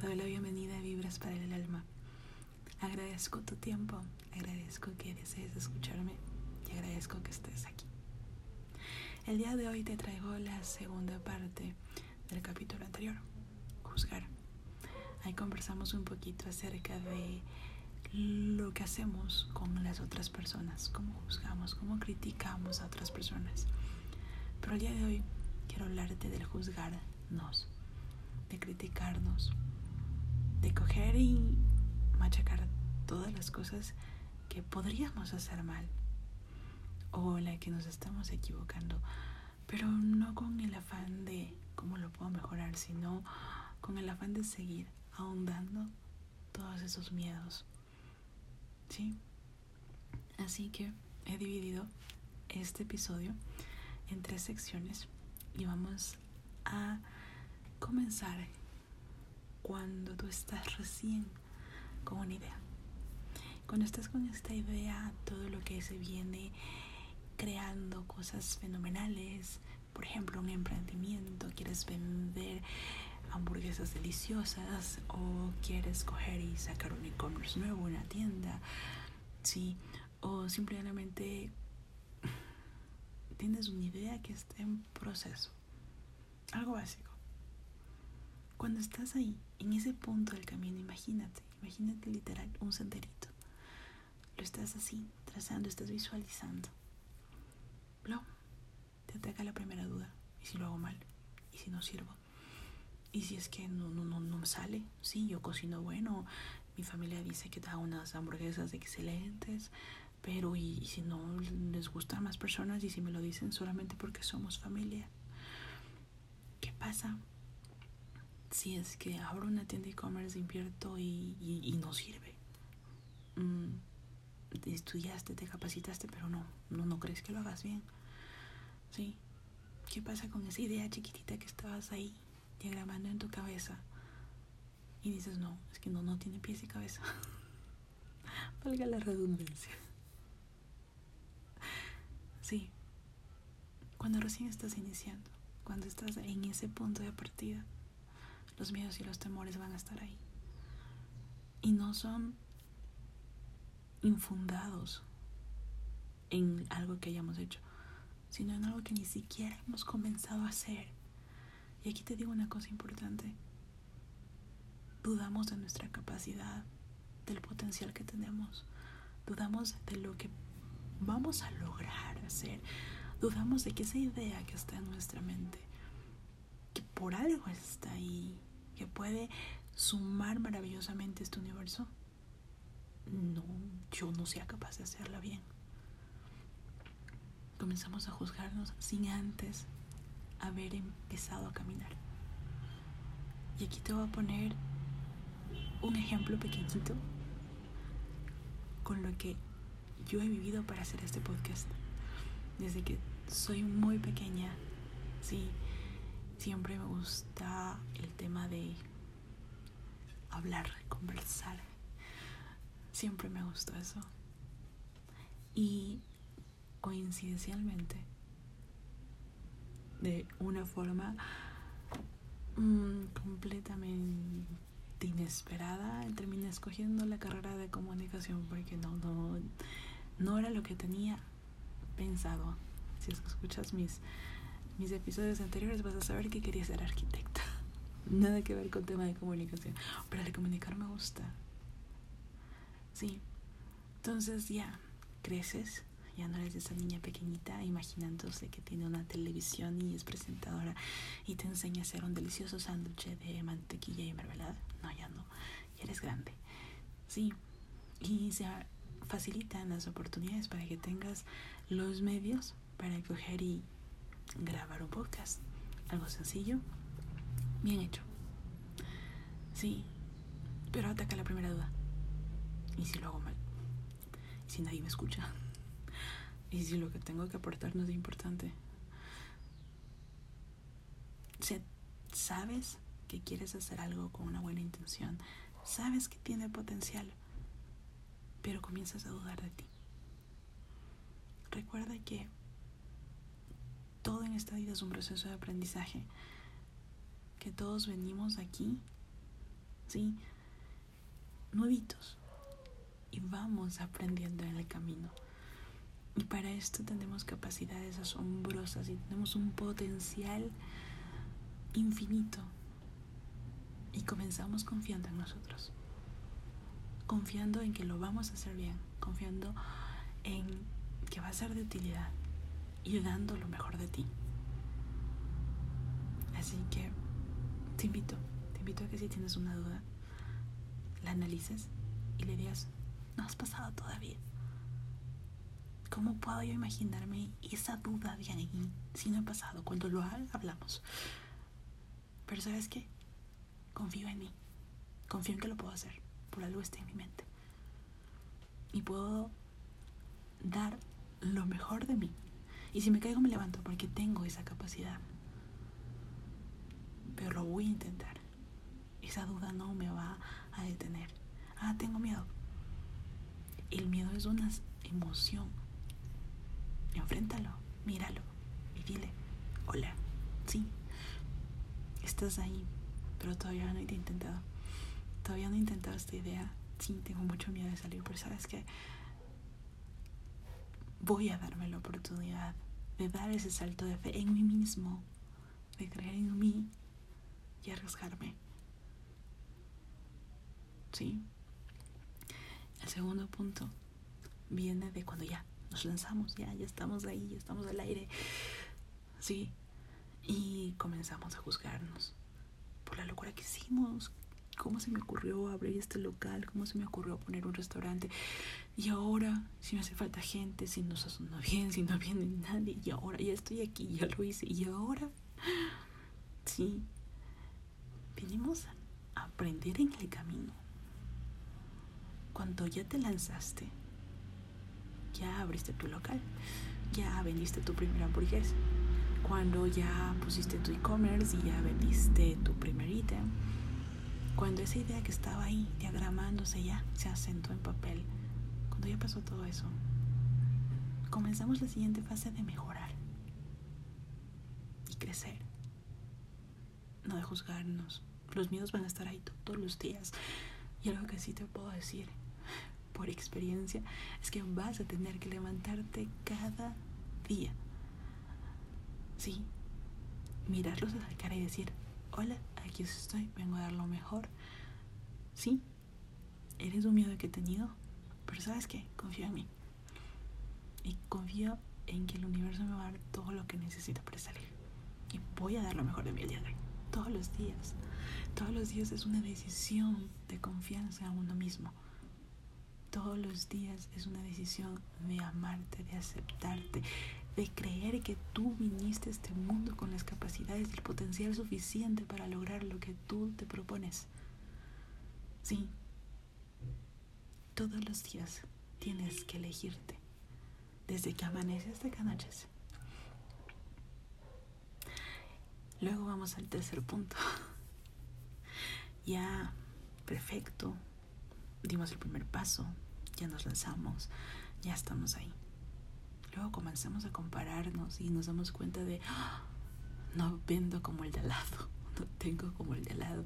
Te doy la bienvenida a Vibras para el Alma. Agradezco tu tiempo, agradezco que desees escucharme y agradezco que estés aquí. El día de hoy te traigo la segunda parte del capítulo anterior, juzgar. Ahí conversamos un poquito acerca de lo que hacemos con las otras personas, cómo juzgamos, cómo criticamos a otras personas. Pero el día de hoy quiero hablarte del juzgarnos, de criticarnos, de coger y machacar todas las cosas que podríamos hacer mal o la que nos estamos equivocando, pero no con el afán de cómo lo puedo mejorar, sino con el afán de seguir ahondando todos esos miedos. ¿Sí? Así que he dividido este episodio en tres secciones y vamos a comenzar cuando tú estás recién con una idea. Cuando estás con esta idea, todo lo que se viene creando cosas fenomenales, por ejemplo, un emprendimiento, quieres vender hamburguesas deliciosas o quieres coger y sacar un e-commerce nuevo, una tienda, sí, o simplemente tienes una idea que está en proceso, algo básico. Cuando estás ahí, en ese punto del camino, imagínate, imagínate literal un senderito. Lo estás así, trazando, estás visualizando. Blo, te ataca la primera duda. ¿Y si lo hago mal? ¿Y si no sirvo? ¿Y si es que no, no, no, no sale? Sí, yo cocino bueno. Mi familia dice que da unas hamburguesas excelentes. Pero ¿y, y si no les gustan más personas? ¿Y si me lo dicen solamente porque somos familia? ¿Qué pasa? Si es que abro una tienda e-commerce, invierto y, y, no sirve. Mm, estudiaste, te capacitaste, pero no, no, no crees que lo hagas bien. ¿Sí? ¿Qué pasa con esa idea chiquitita que estabas ahí diagramando en tu cabeza? Y dices, no, es que no, no tiene pies y cabeza. Valga la redundancia. Sí. Cuando recién estás iniciando, cuando estás en ese punto de partida los miedos y los temores van a estar ahí. Y no son infundados en algo que hayamos hecho, sino en algo que ni siquiera hemos comenzado a hacer. Y aquí te digo una cosa importante. Dudamos de nuestra capacidad, del potencial que tenemos. Dudamos de lo que vamos a lograr hacer. Dudamos de que esa idea que está en nuestra mente, que por algo está ahí, que puede sumar maravillosamente este universo, no, yo no sea capaz de hacerla bien. Comenzamos a juzgarnos sin antes haber empezado a caminar. Y aquí te voy a poner un ejemplo pequeñito con lo que yo he vivido para hacer este podcast. Desde que soy muy pequeña, sí, Siempre me gusta el tema de hablar, conversar. Siempre me gustó eso. Y coincidencialmente, de una forma mm, completamente inesperada, terminé escogiendo la carrera de comunicación porque no, no, no era lo que tenía pensado. Si escuchas mis mis episodios anteriores vas a saber que quería ser arquitecta. Nada que ver con tema de comunicación. Pero de comunicar me gusta. Sí. Entonces ya creces, ya no eres esa niña pequeñita imaginándose que tiene una televisión y es presentadora y te enseña a hacer un delicioso sándwich de mantequilla y mermelada. No, ya no. Ya eres grande. Sí. Y se facilitan las oportunidades para que tengas los medios para coger y grabar un podcast. Algo sencillo, bien hecho. Sí, pero ataca la primera duda. ¿Y si lo hago mal? ¿Y si nadie me escucha? ¿Y si lo que tengo que aportar no es importante? sabes que quieres hacer algo con una buena intención, sabes que tiene potencial, pero comienzas a dudar de ti. Recuerda que todo en esta vida es un proceso de aprendizaje, que todos venimos aquí ¿sí? Nuevitos. Y vamos aprendiendo en el camino. Y para esto tenemos capacidades asombrosas y tenemos un potencial infinito. Y comenzamos confiando en nosotros. Confiando en que lo vamos a hacer bien. Confiando en que va a ser de utilidad. Y dando lo mejor de ti. Así que te invito, te invito a que si tienes una duda, la analices y le digas, no has pasado todavía. ¿Cómo puedo yo imaginarme esa duda de ahí si no he pasado? Cuando lo hablamos. Pero ¿sabes qué? Confío en mí. Confío en que lo puedo hacer. Por algo está en mi mente. Y puedo dar lo mejor de mí. Y si me caigo me levanto porque tengo esa capacidad. Pero lo voy a intentar. Esa duda no me va a detener. Ah, tengo miedo. El miedo es una emoción. Enfréntalo, míralo y dile, hola, sí, estás ahí, pero todavía no he intentado. Todavía no he intentado esta idea. Sí, tengo mucho miedo de salir, pero sabes que voy a darme la oportunidad de dar ese salto de fe en mí mismo, de creer en mí y arriesgarme. ¿Sí? El segundo punto viene de cuando ya nos lanzamos, ya, ya estamos ahí, ya estamos al aire. Sí. Y comenzamos a juzgarnos por la locura que hicimos. ¿Cómo se me ocurrió abrir este local? ¿Cómo se me ocurrió poner un restaurante? Y ahora, si me hace falta gente, si no sonó bien, si no viene nadie, y ahora ya estoy aquí, ya lo hice, y ahora, sí, venimos a aprender en el camino cuando ya te lanzaste, ya abriste tu local, ya vendiste tu primera hamburguesa, cuando ya pusiste tu e-commerce y ya vendiste tu primer ítem, cuando esa idea que estaba ahí diagramándose ya se asentó en papel, cuando ya pasó todo eso, comenzamos la siguiente fase de mejorar y crecer, no de juzgarnos. Los miedos van a estar ahí todos los días. Y algo que sí te puedo decir por experiencia es que vas a tener que levantarte cada día. Sí, mirarlos a la cara y decir, hola, aquí estoy, vengo a dar lo mejor. Sí, eres un miedo que he tenido, pero sabes qué, confío en mí. Y confío en que el universo me va a dar todo lo que necesito para salir. Y voy a dar lo mejor de mi día de hoy. Todos los días. Todos los días es una decisión de confianza en uno mismo todos los días es una decisión de amarte, de aceptarte, de creer que tú viniste a este mundo con las capacidades y el potencial suficiente para lograr lo que tú te propones. Sí, todos los días tienes que elegirte, desde que amanece hasta que anochece. Luego vamos al tercer punto. Ya, perfecto, dimos el primer paso, ya nos lanzamos, ya estamos ahí. Luego comenzamos a compararnos y nos damos cuenta de, ah, no vendo como el de al lado, no tengo como el de al lado,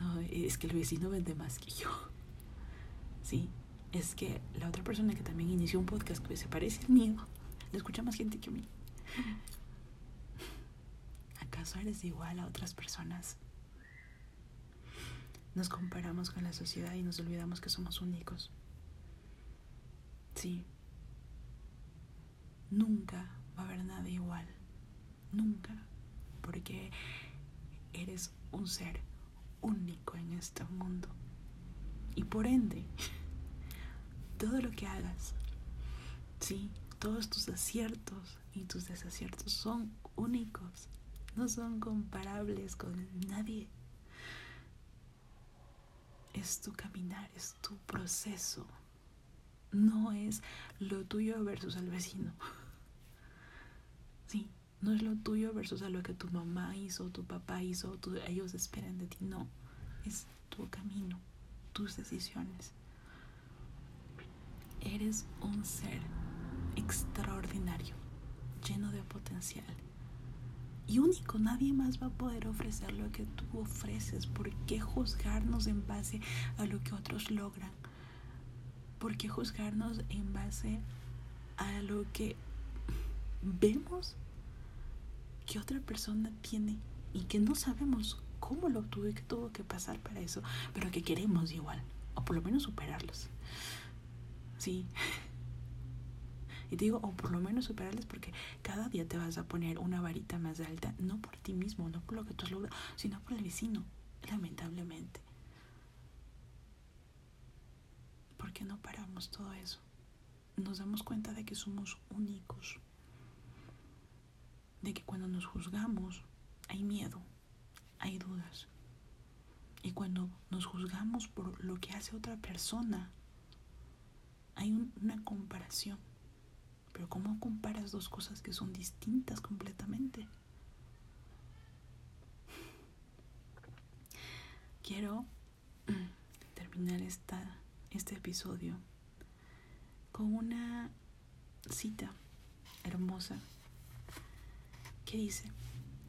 no, es que el vecino vende más que yo. Sí, es que la otra persona que también inició un podcast que se parece al mío, le escucha más gente que a mí. ¿Acaso eres igual a otras personas? Nos comparamos con la sociedad y nos olvidamos que somos únicos. Sí. Nunca va a haber nada igual. Nunca. Porque eres un ser único en este mundo. Y por ende, todo lo que hagas, sí, todos tus aciertos y tus desaciertos son únicos. No son comparables con nadie es tu caminar, es tu proceso. No es lo tuyo versus el vecino. No es lo tuyo versus a lo que tu mamá hizo, tu papá hizo, ellos esperan de ti. No, es tu camino, tus decisiones. Eres un ser extraordinario, lleno de potencial. y único. Nadie más va a poder ofrecer lo que tú ofreces. ¿Por qué juzgarnos en base a lo que otros logran? ¿Por qué juzgarnos en base a lo que vemos que otra persona tiene y que no sabemos cómo lo obtuvo y que tuvo que pasar para eso, pero que queremos igual, o por lo menos superarlos? Sí. Y digo, o por lo menos superarles porque cada día te vas a poner una varita más alta, no por ti mismo, no por lo que tú has logrado, sino por el vecino, lamentablemente. ¿Por qué no paramos todo eso? Nos damos cuenta de que somos únicos, de que cuando nos juzgamos hay miedo, hay dudas. Y cuando nos juzgamos por lo que hace otra persona, hay una comparación. Pero ¿cómo comparas dos cosas que son distintas completamente? Quiero terminar esta, este episodio con una cita hermosa que dice,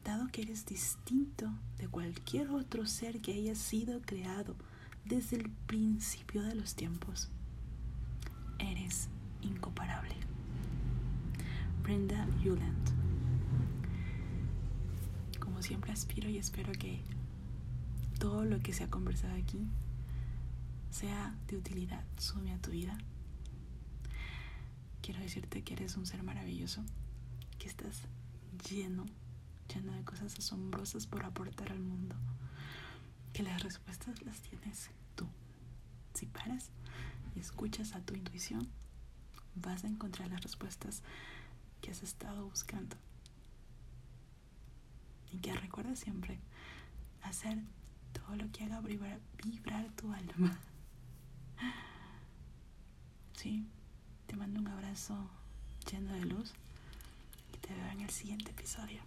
dado que eres distinto de cualquier otro ser que haya sido creado desde el principio de los tiempos, eres incomparable. Brenda Yuland. Como siempre aspiro y espero que todo lo que se ha conversado aquí sea de utilidad, sume a tu vida. Quiero decirte que eres un ser maravilloso, que estás lleno, lleno de cosas asombrosas por aportar al mundo, que las respuestas las tienes tú. Si paras y escuchas a tu intuición, vas a encontrar las respuestas que has estado buscando. Y que recuerda siempre hacer todo lo que haga vibrar, vibrar tu alma. Sí, te mando un abrazo lleno de luz te veo en el siguiente episodio.